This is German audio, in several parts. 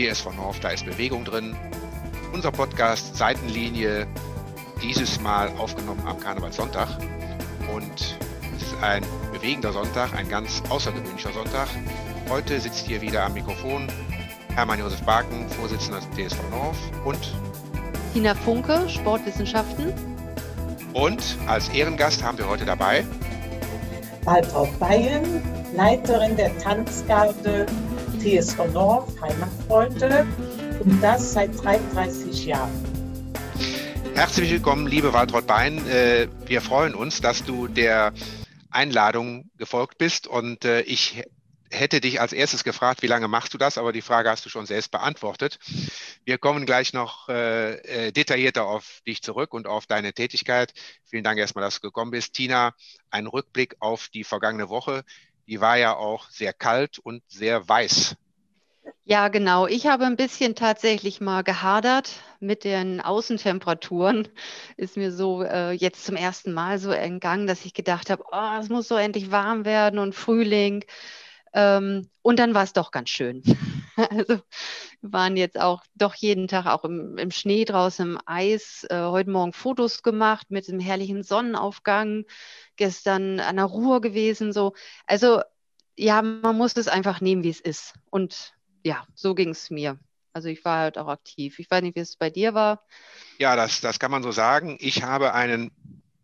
TSV North, da ist Bewegung drin. Unser Podcast Seitenlinie, dieses Mal aufgenommen am Karnevalssonntag. Und es ist ein bewegender Sonntag, ein ganz außergewöhnlicher Sonntag. Heute sitzt hier wieder am Mikrofon Hermann Josef Barken, Vorsitzender des TSV North und Tina Funke, Sportwissenschaften. Und als Ehrengast haben wir heute dabei Waltraud Bayern, Leiterin der Tanzgarde TSV North, Heimatfreunde und das seit 33 Jahren. Herzlich willkommen, liebe Waltraud Bein. Äh, wir freuen uns, dass du der Einladung gefolgt bist und äh, ich hätte dich als erstes gefragt, wie lange machst du das, aber die Frage hast du schon selbst beantwortet. Wir kommen gleich noch äh, detaillierter auf dich zurück und auf deine Tätigkeit. Vielen Dank erstmal, dass du gekommen bist. Tina, ein Rückblick auf die vergangene Woche. Die war ja auch sehr kalt und sehr weiß. Ja, genau. Ich habe ein bisschen tatsächlich mal gehadert mit den Außentemperaturen. Ist mir so äh, jetzt zum ersten Mal so entgangen, dass ich gedacht habe, oh, es muss so endlich warm werden und Frühling. Ähm, und dann war es doch ganz schön. also wir waren jetzt auch doch jeden Tag auch im, im Schnee draußen im Eis. Äh, heute Morgen Fotos gemacht mit dem herrlichen Sonnenaufgang. Gestern an der Ruhr gewesen. So. Also ja, man muss es einfach nehmen, wie es ist. Und ja, so ging es mir. Also ich war halt auch aktiv. Ich weiß nicht, wie es bei dir war. Ja, das, das kann man so sagen. Ich habe einen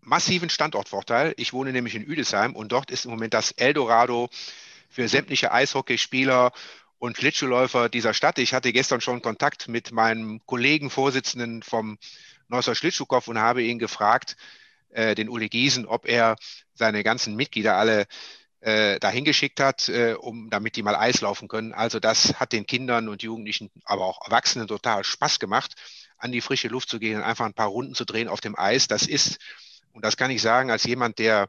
massiven Standortvorteil. Ich wohne nämlich in Üdesheim und dort ist im Moment das Eldorado für sämtliche Eishockeyspieler und Schlittschuhläufer dieser Stadt. Ich hatte gestern schon Kontakt mit meinem Kollegen, Vorsitzenden vom Neusser Schlittschuhkopf und habe ihn gefragt, äh, den Uli Giesen, ob er seine ganzen Mitglieder alle äh, dahin geschickt hat, äh, um, damit die mal Eis laufen können. Also das hat den Kindern und Jugendlichen, aber auch Erwachsenen total Spaß gemacht, an die frische Luft zu gehen und einfach ein paar Runden zu drehen auf dem Eis. Das ist, und das kann ich sagen, als jemand, der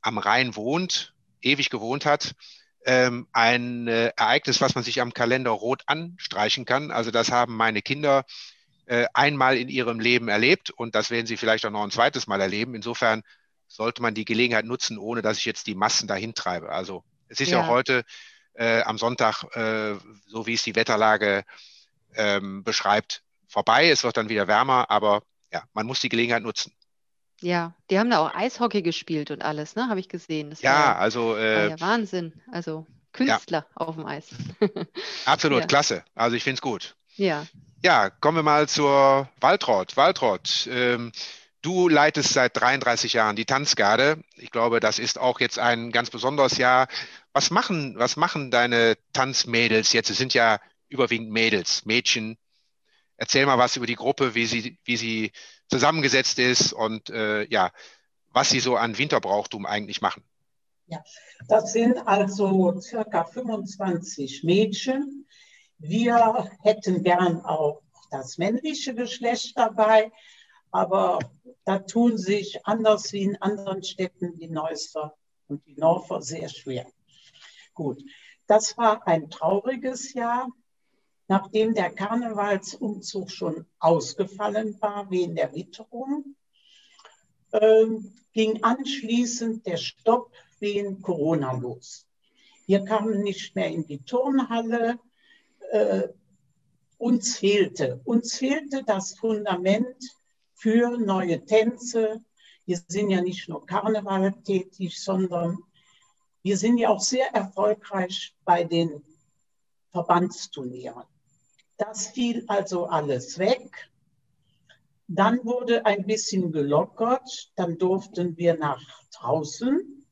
am Rhein wohnt, ewig gewohnt hat, ähm, ein äh, Ereignis, was man sich am Kalender rot anstreichen kann. Also das haben meine Kinder äh, einmal in ihrem Leben erlebt und das werden sie vielleicht auch noch ein zweites Mal erleben. Insofern sollte man die Gelegenheit nutzen, ohne dass ich jetzt die Massen dahin treibe. Also es ist ja, auch heute äh, am Sonntag, äh, so wie es die Wetterlage ähm, beschreibt, vorbei. Es wird dann wieder wärmer, aber ja, man muss die Gelegenheit nutzen. Ja, die haben da auch Eishockey gespielt und alles, ne? Habe ich gesehen. Das ja, war, also äh, ja Wahnsinn. Also Künstler ja. auf dem Eis. Absolut, ja. klasse. Also ich finde es gut. Ja. Ja, kommen wir mal zur Waltraud. Waltraud, ähm, du leitest seit 33 Jahren die Tanzgarde. Ich glaube, das ist auch jetzt ein ganz besonderes Jahr. Was machen, was machen deine Tanzmädels jetzt? Es sind ja überwiegend Mädels, Mädchen. Erzähl mal was über die Gruppe, wie sie, wie sie zusammengesetzt ist und äh, ja, was sie so an Winterbrauchtum eigentlich machen. Ja, das sind also circa 25 Mädchen. Wir hätten gern auch das männliche Geschlecht dabei, aber da tun sich anders wie in anderen Städten die Neusser und die Norfer sehr schwer. Gut, das war ein trauriges Jahr nachdem der Karnevalsumzug schon ausgefallen war wegen der Witterung, äh, ging anschließend der Stopp wegen Corona los. Wir kamen nicht mehr in die Turnhalle. Äh, uns fehlte, uns fehlte das Fundament für neue Tänze. Wir sind ja nicht nur Karneval tätig, sondern wir sind ja auch sehr erfolgreich bei den Verbandsturnieren. Das fiel also alles weg. Dann wurde ein bisschen gelockert. Dann durften wir nach draußen.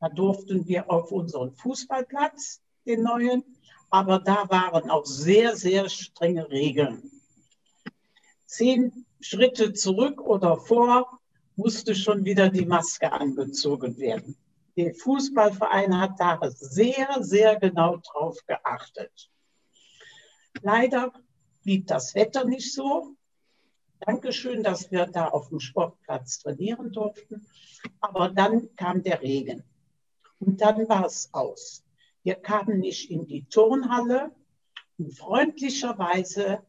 Da durften wir auf unseren Fußballplatz, den neuen. Aber da waren auch sehr, sehr strenge Regeln. Zehn Schritte zurück oder vor musste schon wieder die Maske angezogen werden. Der Fußballverein hat da sehr, sehr genau drauf geachtet. Leider blieb das Wetter nicht so. Dankeschön, dass wir da auf dem Sportplatz trainieren durften. Aber dann kam der Regen. Und dann war es aus. Wir kamen nicht in die Turnhalle. Und freundlicherweise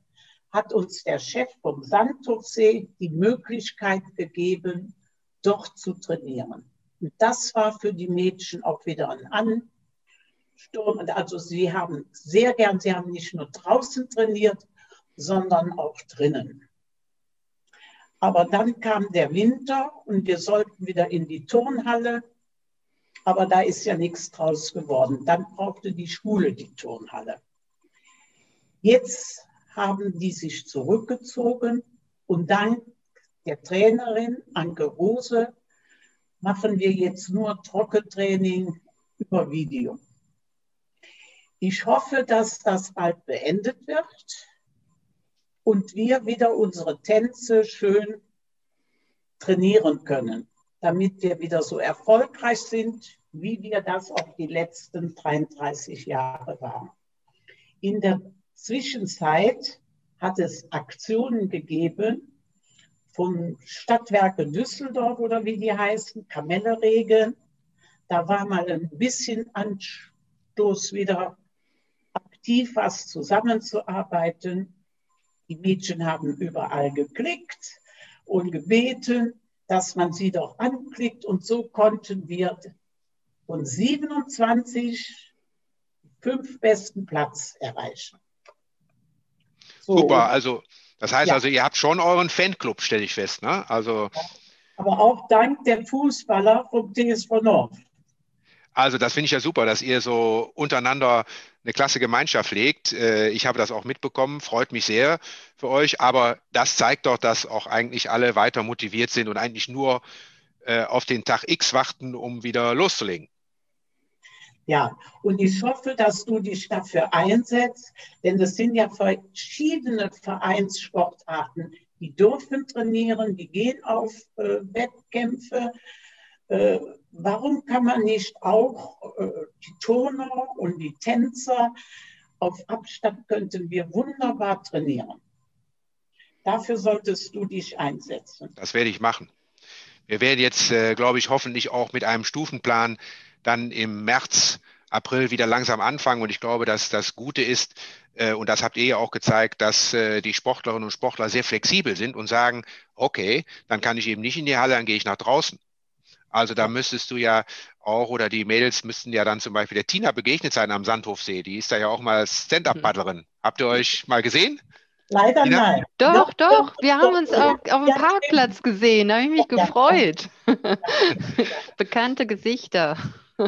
hat uns der Chef vom Sandhofsee die Möglichkeit gegeben, dort zu trainieren. Und das war für die Mädchen auch wieder ein Sturm, also sie haben sehr gern, sie haben nicht nur draußen trainiert, sondern auch drinnen. Aber dann kam der Winter und wir sollten wieder in die Turnhalle. Aber da ist ja nichts draus geworden. Dann brauchte die Schule die Turnhalle. Jetzt haben die sich zurückgezogen und dank der Trainerin Anke Rose machen wir jetzt nur Trockentraining über Video. Ich hoffe, dass das bald beendet wird und wir wieder unsere Tänze schön trainieren können, damit wir wieder so erfolgreich sind, wie wir das auch die letzten 33 Jahre waren. In der Zwischenzeit hat es Aktionen gegeben von Stadtwerke Düsseldorf oder wie die heißen, Kamelleregen. Da war mal ein bisschen Anstoß wieder aktiv was zusammenzuarbeiten. Die Mädchen haben überall geklickt und gebeten, dass man sie doch anklickt. Und so konnten wir von 27 fünf besten Platz erreichen. So. Super, also das heißt ja. also, ihr habt schon euren Fanclub, stelle ich fest. Ne? Also, Aber auch dank der Fußballer vom TSV Nord. Also das finde ich ja super, dass ihr so untereinander eine klasse Gemeinschaft legt. Äh, ich habe das auch mitbekommen, freut mich sehr für euch. Aber das zeigt doch, dass auch eigentlich alle weiter motiviert sind und eigentlich nur äh, auf den Tag X warten, um wieder loszulegen. Ja, und ich hoffe, dass du dich dafür einsetzt, denn es sind ja verschiedene Vereinssportarten, die dürfen trainieren, die gehen auf äh, Wettkämpfe. Äh, warum kann man nicht auch äh, die Turner und die Tänzer auf Abstand könnten wir wunderbar trainieren. Dafür solltest du dich einsetzen. Das werde ich machen. Wir werden jetzt, äh, glaube ich, hoffentlich auch mit einem Stufenplan dann im März, April wieder langsam anfangen. Und ich glaube, dass das Gute ist, äh, und das habt ihr ja auch gezeigt, dass äh, die Sportlerinnen und Sportler sehr flexibel sind und sagen, okay, dann kann ich eben nicht in die Halle, dann gehe ich nach draußen. Also da müsstest du ja auch, oder die Mädels müssten ja dann zum Beispiel der Tina begegnet sein am Sandhofsee. Die ist da ja auch mal Stand-Up-Paddlerin. Habt ihr euch mal gesehen? Leider Tina? nein. Doch, doch, doch. Wir doch, haben uns auf, auf dem Parkplatz gesehen. Da habe ich mich ja, gefreut. Bekannte Gesichter.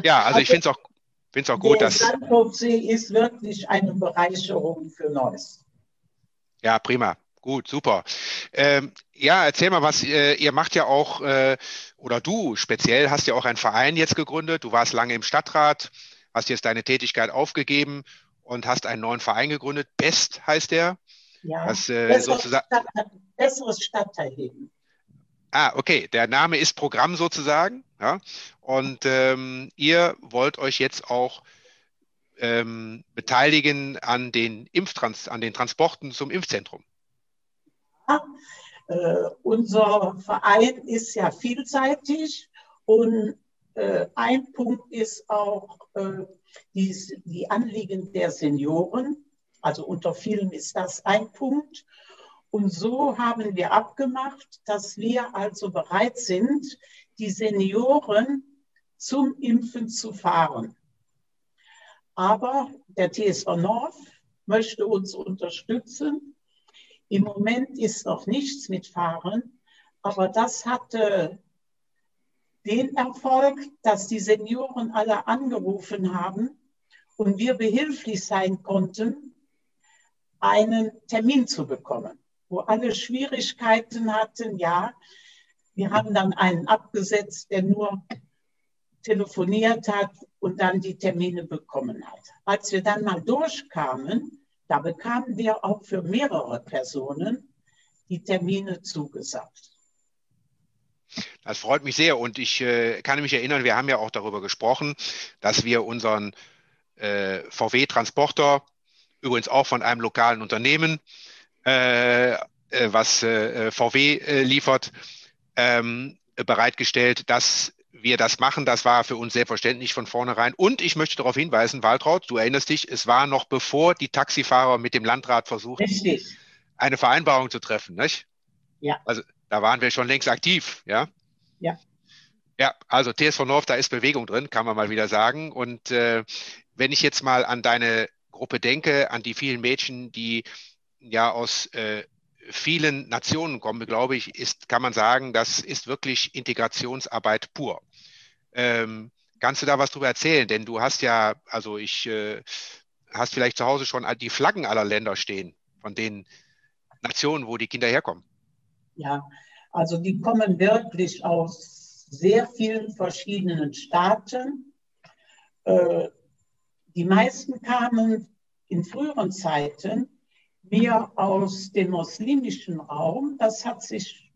Ja, also ich finde es auch, find's auch gut, der dass. Der Sandhofsee ist wirklich eine Bereicherung für Neuss. Ja, prima. Gut, super. Ähm, ja, erzähl mal was. Äh, ihr macht ja auch, äh, oder du speziell hast ja auch einen Verein jetzt gegründet. Du warst lange im Stadtrat, hast jetzt deine Tätigkeit aufgegeben und hast einen neuen Verein gegründet. Best heißt der. Ja, was, äh, besseres, sozusagen... Stadt, besseres Stadtteilleben. Ah, okay. Der Name ist Programm sozusagen. Ja? Und ähm, ihr wollt euch jetzt auch ähm, beteiligen an den Impftrans an den Transporten zum Impfzentrum. Äh, unser Verein ist ja vielseitig und äh, ein Punkt ist auch äh, die, die Anliegen der Senioren. Also unter vielen ist das ein Punkt. Und so haben wir abgemacht, dass wir also bereit sind, die Senioren zum Impfen zu fahren. Aber der TSV Nord möchte uns unterstützen im Moment ist noch nichts mit Fahren, aber das hatte den Erfolg, dass die Senioren alle angerufen haben und wir behilflich sein konnten, einen Termin zu bekommen, wo alle Schwierigkeiten hatten. Ja, wir haben dann einen abgesetzt, der nur telefoniert hat und dann die Termine bekommen hat. Als wir dann mal durchkamen, da bekamen wir auch für mehrere Personen die Termine zugesagt. Das freut mich sehr und ich äh, kann mich erinnern, wir haben ja auch darüber gesprochen, dass wir unseren äh, VW-Transporter, übrigens auch von einem lokalen Unternehmen, äh, äh was äh, VW äh, liefert, ähm, bereitgestellt, dass wir das machen, das war für uns selbstverständlich von vornherein. Und ich möchte darauf hinweisen, Waltraud, du erinnerst dich, es war noch bevor die Taxifahrer mit dem Landrat versuchten, Richtig. eine Vereinbarung zu treffen, nicht? Ja. Also da waren wir schon längst aktiv, ja? Ja. Ja, also TSV North, da ist Bewegung drin, kann man mal wieder sagen. Und äh, wenn ich jetzt mal an deine Gruppe denke, an die vielen Mädchen, die ja aus äh, vielen Nationen kommen, glaube ich, ist, kann man sagen, das ist wirklich Integrationsarbeit pur. Ähm, kannst du da was drüber erzählen? Denn du hast ja, also ich, äh, hast vielleicht zu Hause schon die Flaggen aller Länder stehen, von den Nationen, wo die Kinder herkommen. Ja, also die kommen wirklich aus sehr vielen verschiedenen Staaten. Äh, die meisten kamen in früheren Zeiten mehr aus dem muslimischen Raum. Das hat sich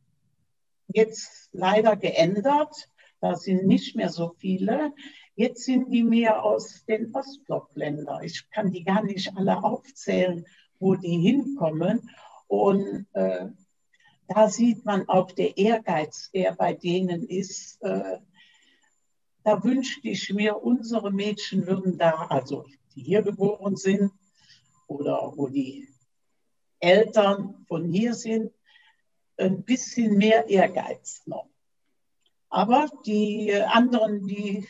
jetzt leider geändert. Da sind nicht mehr so viele. Jetzt sind die mehr aus den Ostblockländern. Ich kann die gar nicht alle aufzählen, wo die hinkommen. Und äh, da sieht man auch der Ehrgeiz, der bei denen ist. Äh, da wünschte ich mir, unsere Mädchen würden da, also die hier geboren sind oder wo die Eltern von hier sind, ein bisschen mehr Ehrgeiz noch. Aber die anderen, die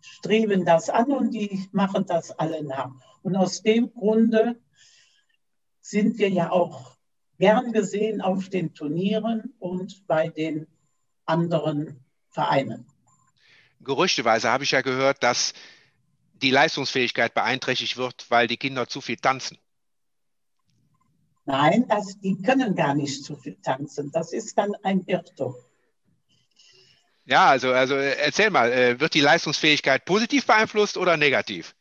streben das an und die machen das alle nach. Und aus dem Grunde sind wir ja auch gern gesehen auf den Turnieren und bei den anderen Vereinen. Gerüchteweise habe ich ja gehört, dass die Leistungsfähigkeit beeinträchtigt wird, weil die Kinder zu viel tanzen. Nein, das, die können gar nicht zu viel tanzen. Das ist dann ein Irrtum. Ja, also, also erzähl mal, äh, wird die Leistungsfähigkeit positiv beeinflusst oder negativ?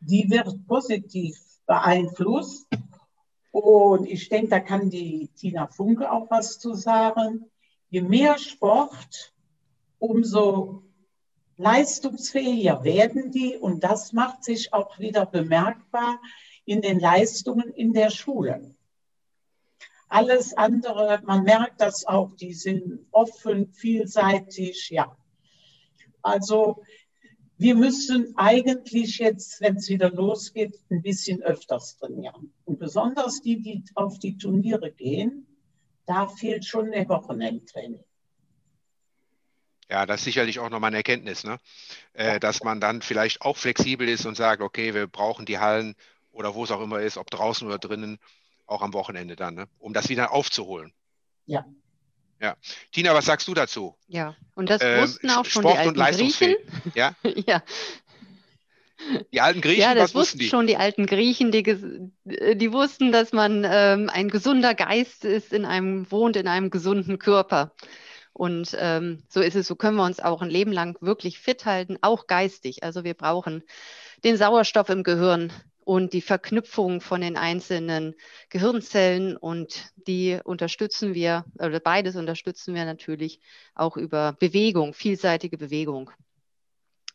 Die wird positiv beeinflusst. Und ich denke, da kann die Tina Funke auch was zu sagen. Je mehr Sport, umso leistungsfähiger werden die. Und das macht sich auch wieder bemerkbar in den Leistungen in der Schule. Alles andere, man merkt das auch, die sind offen, vielseitig, ja. Also wir müssen eigentlich jetzt, wenn es wieder losgeht, ein bisschen öfters trainieren. Und besonders die, die auf die Turniere gehen, da fehlt schon ein Wochenendtraining. Ja, das ist sicherlich auch nochmal eine Erkenntnis, ne? Äh, dass man dann vielleicht auch flexibel ist und sagt, okay, wir brauchen die Hallen oder wo es auch immer ist, ob draußen oder drinnen, auch am Wochenende dann, ne? um das wieder aufzuholen. Ja. Ja. Tina, was sagst du dazu? Ja, und das ähm, wussten auch schon Sport die alten Griechen. Ja? ja. Die alten Griechen, ja, das was wussten die? schon die alten Griechen, die, die wussten, dass man ähm, ein gesunder Geist ist, in einem wohnt in einem gesunden Körper. Und ähm, so ist es, so können wir uns auch ein Leben lang wirklich fit halten, auch geistig. Also wir brauchen den Sauerstoff im Gehirn, und die Verknüpfung von den einzelnen Gehirnzellen und die unterstützen wir, oder beides unterstützen wir natürlich auch über Bewegung, vielseitige Bewegung.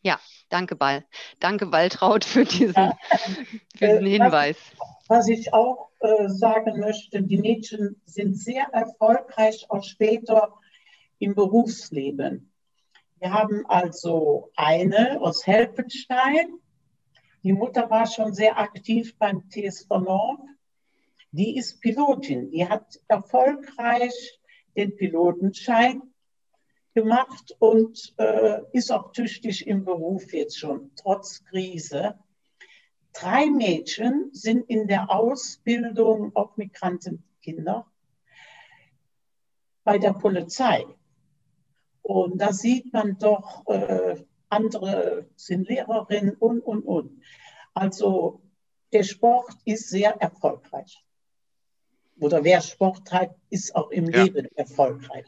Ja, danke Ball. Danke Waltraud für diesen, ja. für diesen Hinweis. Was ich auch äh, sagen möchte, die Mädchen sind sehr erfolgreich auch später im Berufsleben. Wir haben also eine aus Helpenstein, die Mutter war schon sehr aktiv beim TSV Nord. Die ist Pilotin. Die hat erfolgreich den Pilotenschein gemacht und äh, ist auch tüchtig im Beruf jetzt schon, trotz Krise. Drei Mädchen sind in der Ausbildung, auch Migrantenkinder, bei der Polizei. Und da sieht man doch, äh, andere sind Lehrerinnen und, und, und. Also der Sport ist sehr erfolgreich. Oder wer Sport treibt, ist auch im ja. Leben erfolgreich.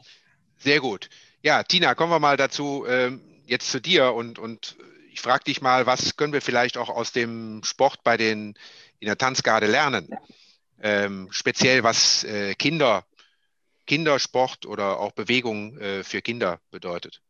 Sehr gut. Ja, Tina, kommen wir mal dazu, ähm, jetzt zu dir und, und ich frage dich mal, was können wir vielleicht auch aus dem Sport bei den in der Tanzgarde lernen? Ähm, speziell was äh, Kinder, Kindersport oder auch Bewegung äh, für Kinder bedeutet.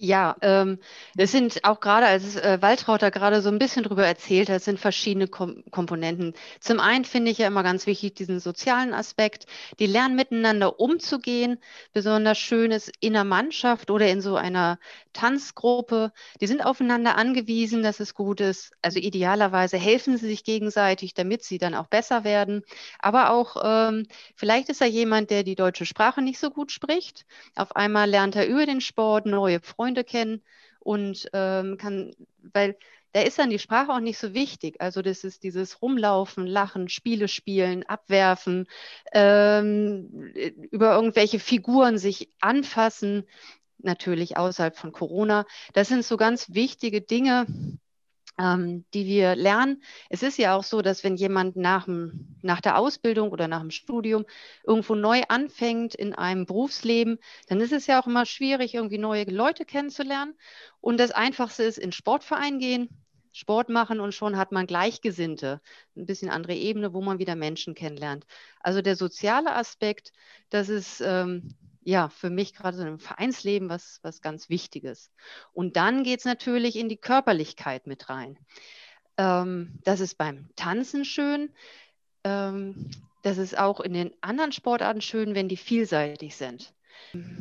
Ja, ähm, es sind auch gerade, als äh, Waltraud da gerade so ein bisschen drüber erzählt hat, sind verschiedene Kom Komponenten. Zum einen finde ich ja immer ganz wichtig diesen sozialen Aspekt. Die lernen miteinander umzugehen. Besonders schön ist in der Mannschaft oder in so einer Tanzgruppe. Die sind aufeinander angewiesen, dass es gut ist. Also idealerweise helfen sie sich gegenseitig, damit sie dann auch besser werden. Aber auch ähm, vielleicht ist da jemand, der die deutsche Sprache nicht so gut spricht. Auf einmal lernt er über den Sport neue Freunde Freunde kennen und ähm, kann, weil da ist dann die Sprache auch nicht so wichtig. Also das ist dieses Rumlaufen, Lachen, Spiele spielen, Abwerfen, ähm, über irgendwelche Figuren sich anfassen, natürlich außerhalb von Corona. Das sind so ganz wichtige Dinge, ähm, die wir lernen. Es ist ja auch so, dass wenn jemand nach, dem, nach der Ausbildung oder nach dem Studium irgendwo neu anfängt in einem Berufsleben, dann ist es ja auch immer schwierig, irgendwie neue Leute kennenzulernen. Und das Einfachste ist, in Sportverein gehen, Sport machen und schon hat man Gleichgesinnte, ein bisschen andere Ebene, wo man wieder Menschen kennenlernt. Also der soziale Aspekt, das ist ähm, ja, für mich gerade so im Vereinsleben was, was ganz Wichtiges. Und dann geht es natürlich in die Körperlichkeit mit rein. Ähm, das ist beim Tanzen schön. Ähm, das ist auch in den anderen Sportarten schön, wenn die vielseitig sind.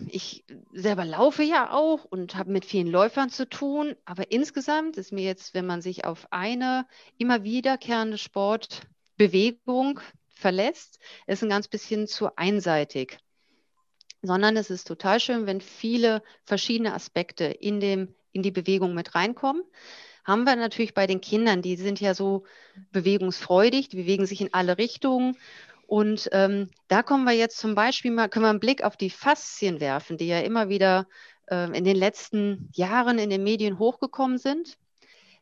Ich selber laufe ja auch und habe mit vielen Läufern zu tun, aber insgesamt ist mir jetzt, wenn man sich auf eine immer wiederkehrende Sportbewegung verlässt, ist ein ganz bisschen zu einseitig sondern es ist total schön, wenn viele verschiedene Aspekte in, dem, in die Bewegung mit reinkommen. Haben wir natürlich bei den Kindern, die sind ja so bewegungsfreudig, die bewegen sich in alle Richtungen. Und ähm, da kommen wir jetzt zum Beispiel mal, können wir einen Blick auf die Faszien werfen, die ja immer wieder äh, in den letzten Jahren in den Medien hochgekommen sind.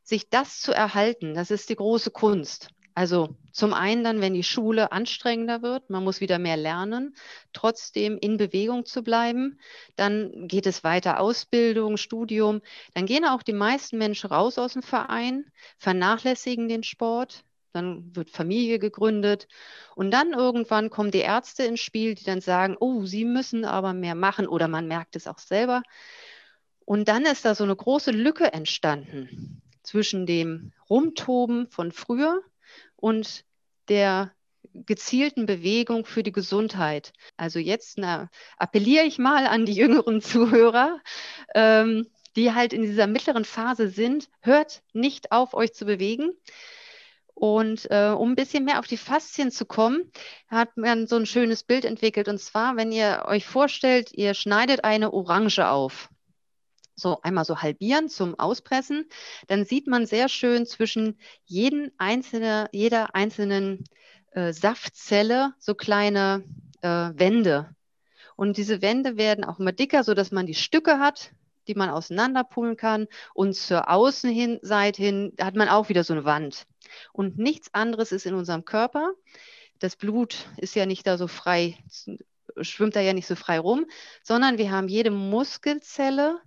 Sich das zu erhalten, das ist die große Kunst. Also zum einen dann, wenn die Schule anstrengender wird, man muss wieder mehr lernen, trotzdem in Bewegung zu bleiben. Dann geht es weiter Ausbildung, Studium. Dann gehen auch die meisten Menschen raus aus dem Verein, vernachlässigen den Sport. Dann wird Familie gegründet. Und dann irgendwann kommen die Ärzte ins Spiel, die dann sagen, oh, sie müssen aber mehr machen oder man merkt es auch selber. Und dann ist da so eine große Lücke entstanden zwischen dem Rumtoben von früher und der gezielten Bewegung für die Gesundheit. Also jetzt na, appelliere ich mal an die jüngeren Zuhörer, ähm, die halt in dieser mittleren Phase sind, hört nicht auf, euch zu bewegen. Und äh, um ein bisschen mehr auf die Faszien zu kommen, hat man so ein schönes Bild entwickelt. Und zwar, wenn ihr euch vorstellt, ihr schneidet eine Orange auf so einmal so halbieren zum Auspressen, dann sieht man sehr schön zwischen jeden einzelne, jeder einzelnen äh, Saftzelle so kleine äh, Wände. Und diese Wände werden auch immer dicker, sodass man die Stücke hat, die man auseinanderpullen kann. Und zur Außenseite hin hat man auch wieder so eine Wand. Und nichts anderes ist in unserem Körper. Das Blut ist ja nicht da so frei, schwimmt da ja nicht so frei rum, sondern wir haben jede Muskelzelle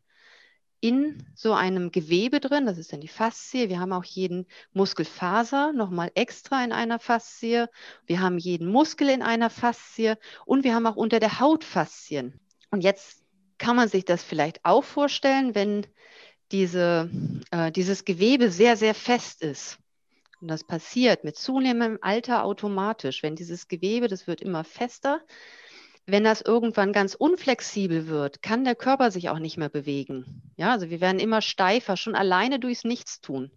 in so einem Gewebe drin, das ist dann die Faszie. Wir haben auch jeden Muskelfaser nochmal extra in einer Faszie. Wir haben jeden Muskel in einer Faszie und wir haben auch unter der Haut Faszien. Und jetzt kann man sich das vielleicht auch vorstellen, wenn diese, äh, dieses Gewebe sehr, sehr fest ist. Und das passiert mit zunehmendem Alter automatisch. Wenn dieses Gewebe, das wird immer fester, wenn das irgendwann ganz unflexibel wird, kann der Körper sich auch nicht mehr bewegen. Ja, also wir werden immer steifer, schon alleine durchs Nichtstun.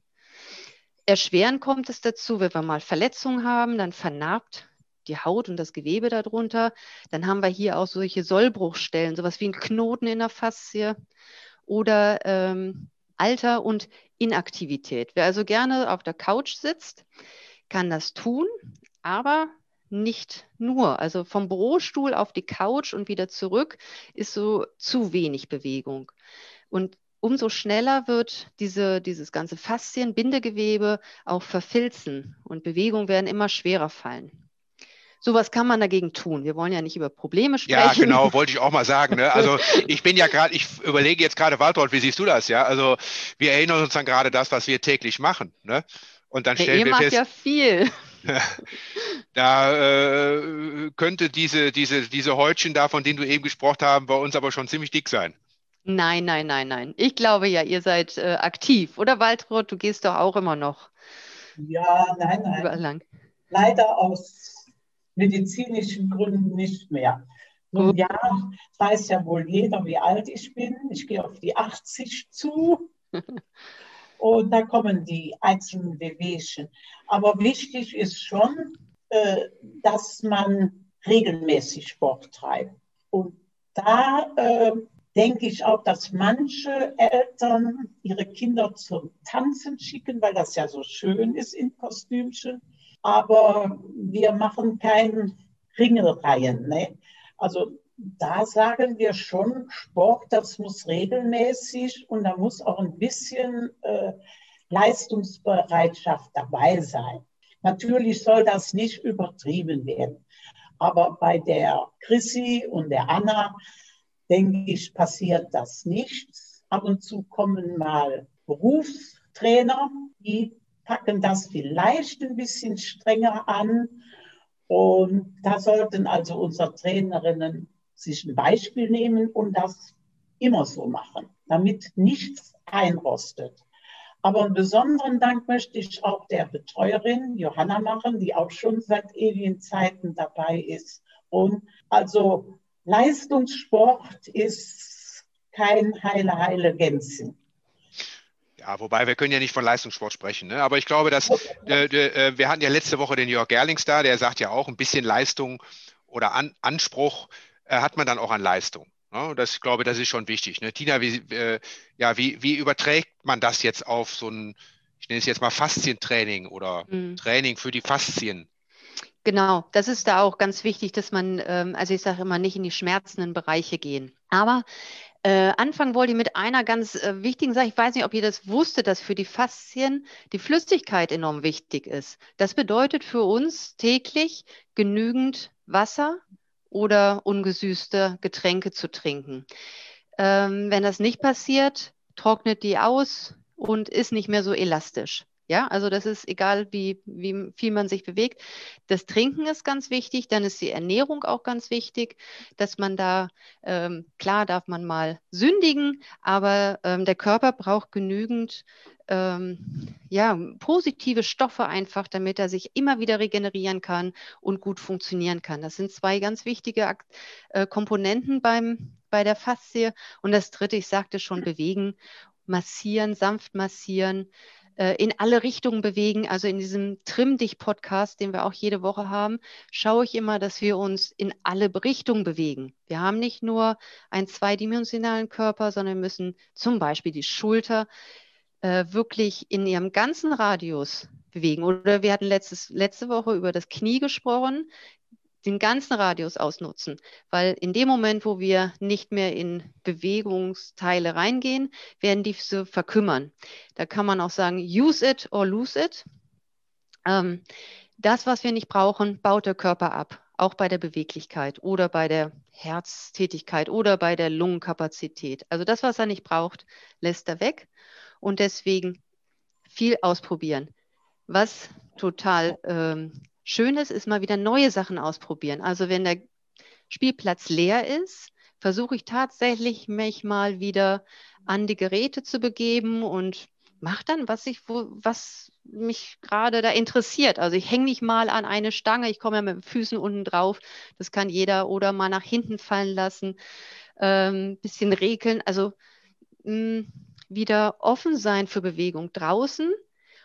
Erschweren kommt es dazu, wenn wir mal Verletzungen haben, dann vernarbt die Haut und das Gewebe darunter. Dann haben wir hier auch solche Sollbruchstellen, sowas wie ein Knoten in der Faszie oder ähm, Alter und Inaktivität. Wer also gerne auf der Couch sitzt, kann das tun, aber nicht nur. Also vom Bürostuhl auf die Couch und wieder zurück ist so zu wenig Bewegung. Und umso schneller wird diese, dieses ganze Faszien, Bindegewebe auch verfilzen und Bewegungen werden immer schwerer fallen. So was kann man dagegen tun. Wir wollen ja nicht über Probleme sprechen. Ja, genau, wollte ich auch mal sagen. Ne? Also ich bin ja gerade, ich überlege jetzt gerade, Waltraud, wie siehst du das? Ja, also wir erinnern uns dann gerade das, was wir täglich machen. Ne? Und dann stellen wir fest. ja viel. da äh, könnte diese, diese, diese Häutchen da, von denen du eben gesprochen hast, bei uns aber schon ziemlich dick sein. Nein, nein, nein, nein. Ich glaube ja, ihr seid äh, aktiv. Oder Waltraud, du gehst doch auch immer noch. Ja, nein, nein. Überall lang. Leider aus medizinischen Gründen nicht mehr. Nun ja, weiß ja wohl jeder, wie alt ich bin. Ich gehe auf die 80 zu. Und da kommen die einzelnen Wehwehchen. Aber wichtig ist schon, äh, dass man regelmäßig Sport treibt. Und da äh, denke ich auch, dass manche Eltern ihre Kinder zum Tanzen schicken, weil das ja so schön ist in Kostümchen. Aber wir machen keine Ringelreihen. Ne? Also da sagen wir schon, Sport, das muss regelmäßig und da muss auch ein bisschen äh, Leistungsbereitschaft dabei sein. Natürlich soll das nicht übertrieben werden. Aber bei der Chrissy und der Anna, denke ich, passiert das nicht. Ab und zu kommen mal Berufstrainer, die packen das vielleicht ein bisschen strenger an. Und da sollten also unsere Trainerinnen sich ein Beispiel nehmen und das immer so machen, damit nichts einrostet. Aber einen besonderen Dank möchte ich auch der Betreuerin Johanna machen, die auch schon seit ewigen Zeiten dabei ist. Und also Leistungssport ist kein heile, heile Gänzchen. Ja, wobei wir können ja nicht von Leistungssport sprechen. Ne? Aber ich glaube, dass äh, äh, wir hatten ja letzte Woche den Jörg Gerlings da, der sagt ja auch, ein bisschen Leistung oder An Anspruch hat man dann auch an Leistung. Ne? Das, ich glaube, das ist schon wichtig. Ne? Tina, wie, äh, ja, wie, wie überträgt man das jetzt auf so ein, ich nenne es jetzt mal Faszientraining oder mhm. Training für die Faszien? Genau, das ist da auch ganz wichtig, dass man, ähm, also ich sage immer, nicht in die schmerzenden Bereiche gehen. Aber äh, anfangen wollte ich mit einer ganz äh, wichtigen Sache. Ich weiß nicht, ob ihr das wusstet, dass für die Faszien die Flüssigkeit enorm wichtig ist. Das bedeutet für uns täglich genügend Wasser oder ungesüßte Getränke zu trinken. Ähm, wenn das nicht passiert, trocknet die aus und ist nicht mehr so elastisch. Ja, also das ist egal, wie, wie viel man sich bewegt. Das Trinken ist ganz wichtig, dann ist die Ernährung auch ganz wichtig, dass man da, ähm, klar darf man mal sündigen, aber ähm, der Körper braucht genügend ähm, ja, positive Stoffe einfach, damit er sich immer wieder regenerieren kann und gut funktionieren kann. Das sind zwei ganz wichtige äh, Komponenten beim, bei der Faszie. Und das dritte, ich sagte schon, bewegen, massieren, sanft massieren äh, in alle Richtungen bewegen. Also in diesem Trim dich Podcast, den wir auch jede Woche haben, schaue ich immer, dass wir uns in alle Richtungen bewegen. Wir haben nicht nur einen zweidimensionalen Körper, sondern müssen zum Beispiel die Schulter äh, wirklich in ihrem ganzen Radius bewegen. Oder wir hatten letztes, letzte Woche über das Knie gesprochen den ganzen Radius ausnutzen, weil in dem Moment, wo wir nicht mehr in Bewegungsteile reingehen, werden die so verkümmern. Da kann man auch sagen, use it or lose it. Ähm, das, was wir nicht brauchen, baut der Körper ab, auch bei der Beweglichkeit oder bei der Herztätigkeit oder bei der Lungenkapazität. Also das, was er nicht braucht, lässt er weg und deswegen viel ausprobieren. Was total ähm, Schönes ist mal wieder neue Sachen ausprobieren. Also wenn der Spielplatz leer ist, versuche ich tatsächlich mich mal wieder an die Geräte zu begeben und mache dann, was ich, wo, was mich gerade da interessiert. Also ich hänge mich mal an eine Stange, ich komme ja mit den Füßen unten drauf, das kann jeder, oder mal nach hinten fallen lassen, ähm, bisschen regeln. Also mh, wieder offen sein für Bewegung draußen.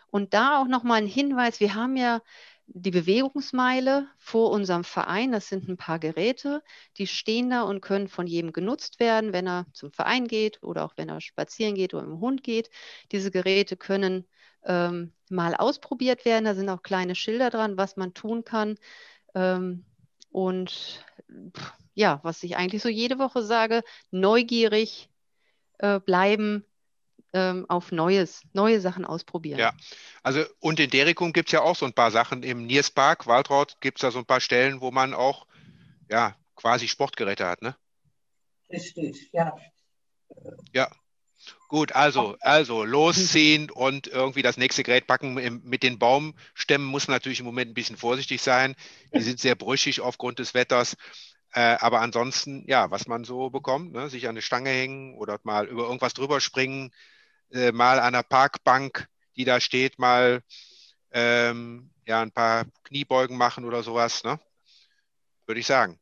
Und da auch nochmal ein Hinweis, wir haben ja die Bewegungsmeile vor unserem Verein. Das sind ein paar Geräte, die stehen da und können von jedem genutzt werden, wenn er zum Verein geht oder auch wenn er spazieren geht oder mit dem Hund geht. Diese Geräte können ähm, mal ausprobiert werden. Da sind auch kleine Schilder dran, was man tun kann. Ähm, und ja, was ich eigentlich so jede Woche sage, neugierig äh, bleiben, ähm, auf Neues, neue Sachen ausprobieren. Ja, also und in Derikum gibt es ja auch so ein paar Sachen. Im Nierspark, Waltraud, gibt es da so ein paar Stellen, wo man auch ja, quasi Sportgeräte hat, ne? Richtig, ja. Ja, Gut, also, also losziehen und irgendwie das nächste Gerät packen. Mit den Baumstämmen muss man natürlich im Moment ein bisschen vorsichtig sein. Die sind sehr brüchig aufgrund des Wetters. Äh, aber ansonsten, ja, was man so bekommt, ne? sich an eine Stange hängen oder mal über irgendwas drüber springen, äh, mal an der Parkbank, die da steht, mal ähm, ja, ein paar Kniebeugen machen oder sowas, ne? würde ich sagen.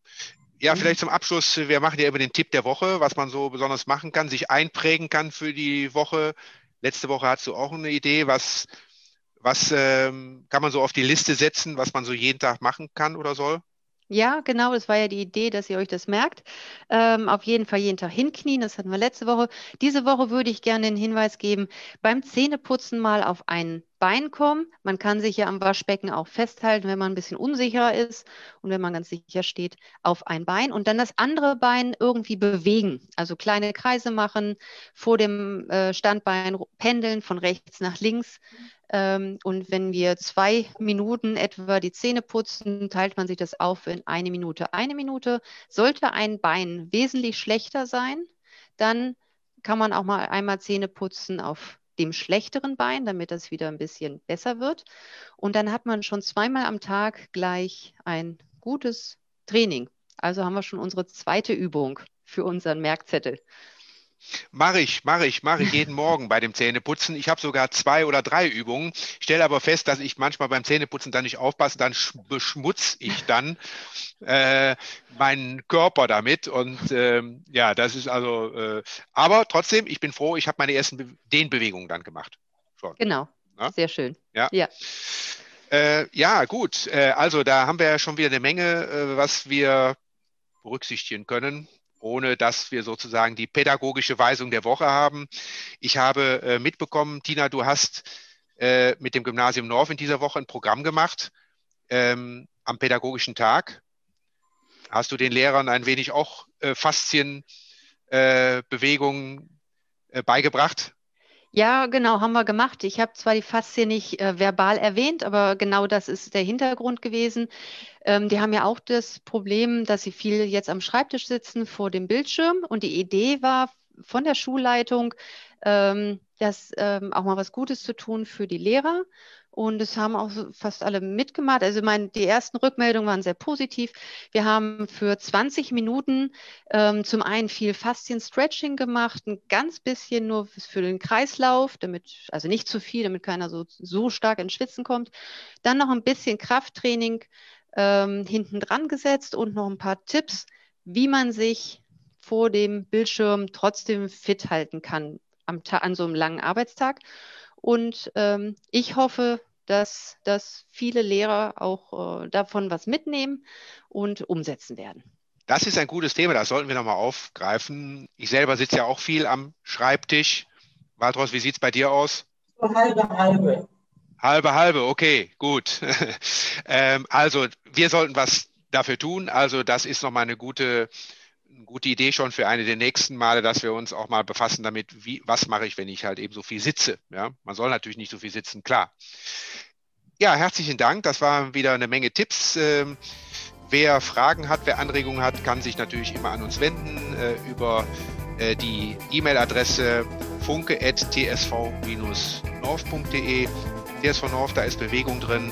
Ja, mhm. vielleicht zum Abschluss, wir machen ja über den Tipp der Woche, was man so besonders machen kann, sich einprägen kann für die Woche. Letzte Woche hast du auch eine Idee, was, was ähm, kann man so auf die Liste setzen, was man so jeden Tag machen kann oder soll? Ja, genau, das war ja die Idee, dass ihr euch das merkt. Ähm, auf jeden Fall jeden Tag hinknien, das hatten wir letzte Woche. Diese Woche würde ich gerne den Hinweis geben, beim Zähneputzen mal auf ein Bein kommen. Man kann sich ja am Waschbecken auch festhalten, wenn man ein bisschen unsicherer ist und wenn man ganz sicher steht, auf ein Bein und dann das andere Bein irgendwie bewegen. Also kleine Kreise machen, vor dem äh, Standbein pendeln von rechts nach links. Ähm, und wenn wir zwei Minuten etwa die Zähne putzen, teilt man sich das auf in eine Minute. Eine Minute sollte ein Bein wesentlich schlechter sein, dann kann man auch mal einmal Zähne putzen auf dem schlechteren Bein, damit das wieder ein bisschen besser wird. Und dann hat man schon zweimal am Tag gleich ein gutes Training. Also haben wir schon unsere zweite Übung für unseren Merkzettel. Mache ich, mache ich, mache ich jeden Morgen bei dem Zähneputzen. Ich habe sogar zwei oder drei Übungen, stelle aber fest, dass ich manchmal beim Zähneputzen dann nicht aufpasse, dann beschmutze ich dann äh, meinen Körper damit. Und ähm, ja, das ist also, äh, aber trotzdem, ich bin froh, ich habe meine ersten Be Dehnbewegungen dann gemacht. Schon. Genau, ja? sehr schön. Ja. ja. Äh, ja, gut. Äh, also da haben wir ja schon wieder eine Menge, äh, was wir berücksichtigen können ohne dass wir sozusagen die pädagogische Weisung der Woche haben. Ich habe äh, mitbekommen, Tina, du hast äh, mit dem Gymnasium North in dieser Woche ein Programm gemacht ähm, am pädagogischen Tag. Hast du den Lehrern ein wenig auch äh, Faszienbewegungen äh, äh, beigebracht? Ja, genau, haben wir gemacht. Ich habe zwar die Faszien nicht äh, verbal erwähnt, aber genau das ist der Hintergrund gewesen. Ähm, die haben ja auch das Problem, dass sie viel jetzt am Schreibtisch sitzen vor dem Bildschirm. Und die Idee war von der Schulleitung, ähm, das ähm, auch mal was Gutes zu tun für die Lehrer. Und es haben auch fast alle mitgemacht. Also mein, die ersten Rückmeldungen waren sehr positiv. Wir haben für 20 Minuten ähm, zum einen viel Faszien-Stretching gemacht, ein ganz bisschen nur für den Kreislauf, damit, also nicht zu viel, damit keiner so, so stark ins Schwitzen kommt. Dann noch ein bisschen Krafttraining ähm, hinten dran gesetzt und noch ein paar Tipps, wie man sich vor dem Bildschirm trotzdem fit halten kann am an so einem langen Arbeitstag. Und ähm, ich hoffe, dass, dass viele Lehrer auch äh, davon was mitnehmen und umsetzen werden. Das ist ein gutes Thema, das sollten wir nochmal aufgreifen. Ich selber sitze ja auch viel am Schreibtisch. Waldros, wie sieht es bei dir aus? Halbe, halbe. Halbe, halbe, okay, gut. ähm, also wir sollten was dafür tun. Also das ist nochmal eine gute eine gute Idee schon für eine der nächsten Male, dass wir uns auch mal befassen damit, wie, was mache ich, wenn ich halt eben so viel sitze. Ja, man soll natürlich nicht so viel sitzen, klar. Ja, herzlichen Dank. Das waren wieder eine Menge Tipps. Ähm, wer Fragen hat, wer Anregungen hat, kann sich natürlich immer an uns wenden äh, über äh, die E-Mail-Adresse funke.tsv-north.de. TSV North, da ist Bewegung drin.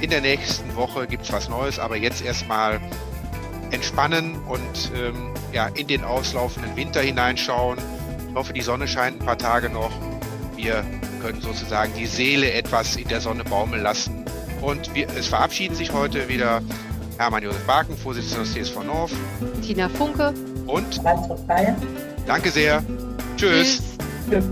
In der nächsten Woche gibt es was Neues, aber jetzt erstmal entspannen und ähm, ja, in den auslaufenden Winter hineinschauen. Ich hoffe, die Sonne scheint ein paar Tage noch. Wir können sozusagen die Seele etwas in der Sonne baumeln lassen. Und wir, es verabschieden sich heute wieder Hermann Josef Barken, Vorsitzender des TSV North. Tina Funke. Und? Danke sehr. Tschüss. Tschüss.